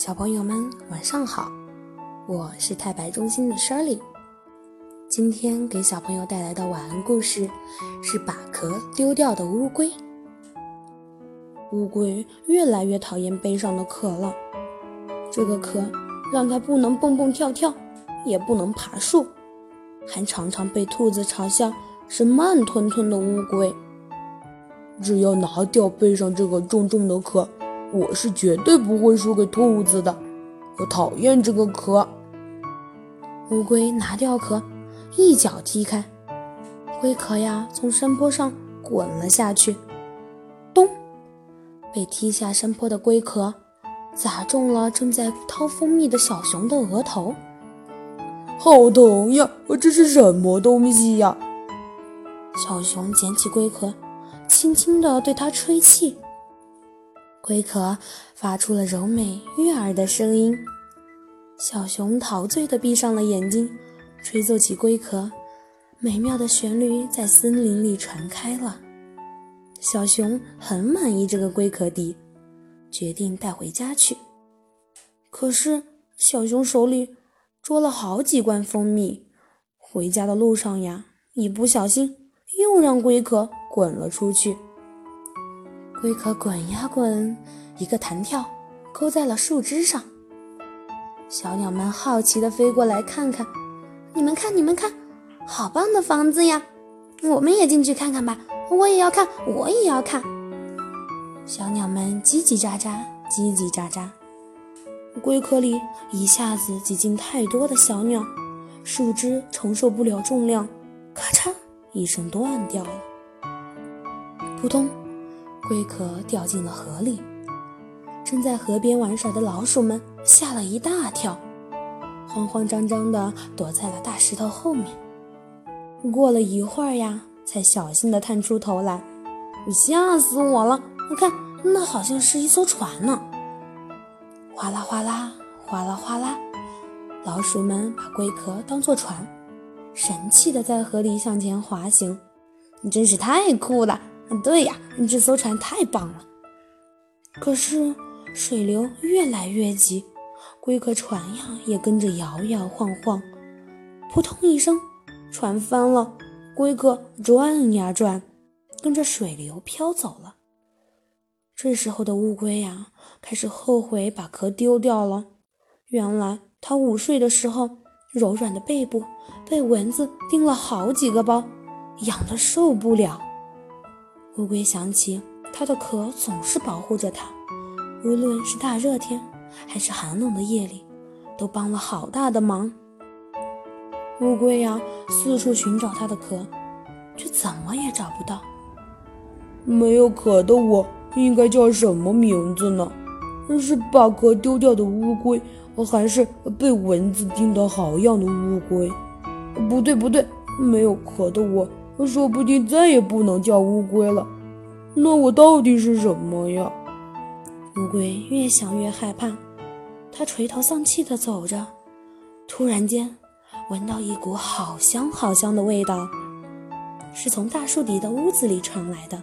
小朋友们晚上好，我是太白中心的 Shirley。今天给小朋友带来的晚安故事是把壳丢掉的乌龟。乌龟越来越讨厌背上的壳了，这个壳让它不能蹦蹦跳跳，也不能爬树，还常常被兔子嘲笑是慢吞吞的乌龟。只要拿掉背上这个重重的壳。我是绝对不会输给兔子的，我讨厌这个壳。乌龟拿掉壳，一脚踢开，龟壳呀从山坡上滚了下去，咚！被踢下山坡的龟壳砸中了正在掏蜂蜜的小熊的额头，好疼呀！这是什么东西呀？小熊捡起龟壳，轻轻地对它吹气。龟壳发出了柔美悦耳的声音，小熊陶醉地闭上了眼睛，吹奏起龟壳，美妙的旋律在森林里传开了。小熊很满意这个龟壳笛，决定带回家去。可是小熊手里捉了好几罐蜂蜜，回家的路上呀，一不小心又让龟壳滚了出去。龟壳滚呀滚，一个弹跳，勾在了树枝上。小鸟们好奇地飞过来看看，你们看，你们看，好棒的房子呀！我们也进去看看吧，我也要看，我也要看。小鸟们叽叽喳喳，叽叽喳喳。龟壳里一下子挤进太多的小鸟，树枝承受不了重量，咔嚓一声断掉了。扑通。龟壳掉进了河里，正在河边玩耍的老鼠们吓了一大跳，慌慌张张地躲在了大石头后面。过了一会儿呀，才小心地探出头来，你吓死我了！我看那好像是一艘船呢。哗啦哗啦，哗啦哗啦，老鼠们把龟壳当作船，神气地在河里向前滑行，你真是太酷了。对呀，你这艘船太棒了。可是水流越来越急，龟壳船呀也跟着摇摇晃晃。扑通一声，船翻了，龟壳转呀转，跟着水流飘走了。这时候的乌龟呀，开始后悔把壳丢掉了。原来它午睡的时候，柔软的背部被蚊子叮了好几个包，痒得受不了。乌龟想起，它的壳总是保护着它，无论是大热天还是寒冷的夜里，都帮了好大的忙。乌龟呀，四处寻找它的壳，却怎么也找不到。没有壳的我应该叫什么名字呢？是把壳丢掉的乌龟，还是被蚊子叮得好痒的乌龟？不对，不对，没有壳的我。说不定再也不能叫乌龟了，那我到底是什么呀？乌龟越想越害怕，它垂头丧气地走着，突然间闻到一股好香好香的味道，是从大树底的屋子里传来的。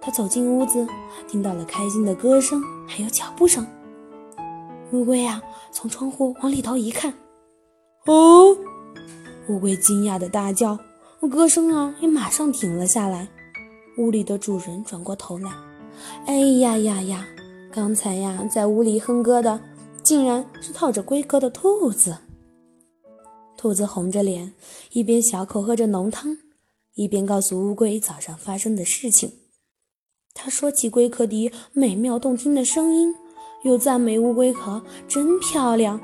它走进屋子，听到了开心的歌声，还有脚步声。乌龟呀，从窗户往里头一看，哦！乌龟惊讶的大叫。歌声啊，也马上停了下来。屋里的主人转过头来，哎呀呀呀！刚才呀，在屋里哼歌的，竟然是套着龟壳的兔子。兔子红着脸，一边小口喝着浓汤，一边告诉乌龟早上发生的事情。他说起龟壳底美妙动听的声音，又赞美乌龟壳真漂亮，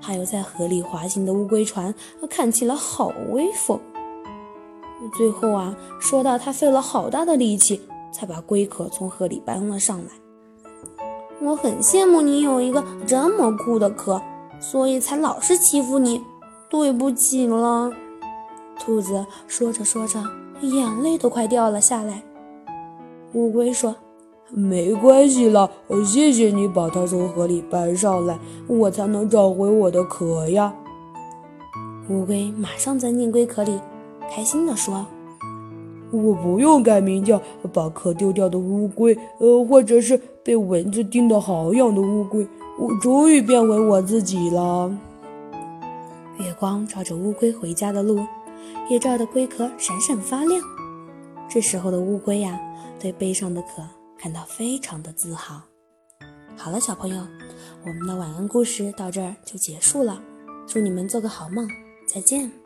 还有在河里滑行的乌龟船，看起来好威风。最后啊，说到他费了好大的力气，才把龟壳从河里搬了上来。我很羡慕你有一个这么酷的壳，所以才老是欺负你。对不起了，兔子说着说着，眼泪都快掉了下来。乌龟说：“没关系了，谢谢你把它从河里搬上来，我才能找回我的壳呀。”乌龟马上钻进龟壳里。开心地说：“我不用改名叫把壳丢掉的乌龟，呃，或者是被蚊子叮得好痒的乌龟，我终于变回我自己了。月光照着乌龟回家的路，也照得龟壳闪闪发亮。这时候的乌龟呀，对背上的壳感到非常的自豪。好了，小朋友，我们的晚安故事到这儿就结束了。祝你们做个好梦，再见。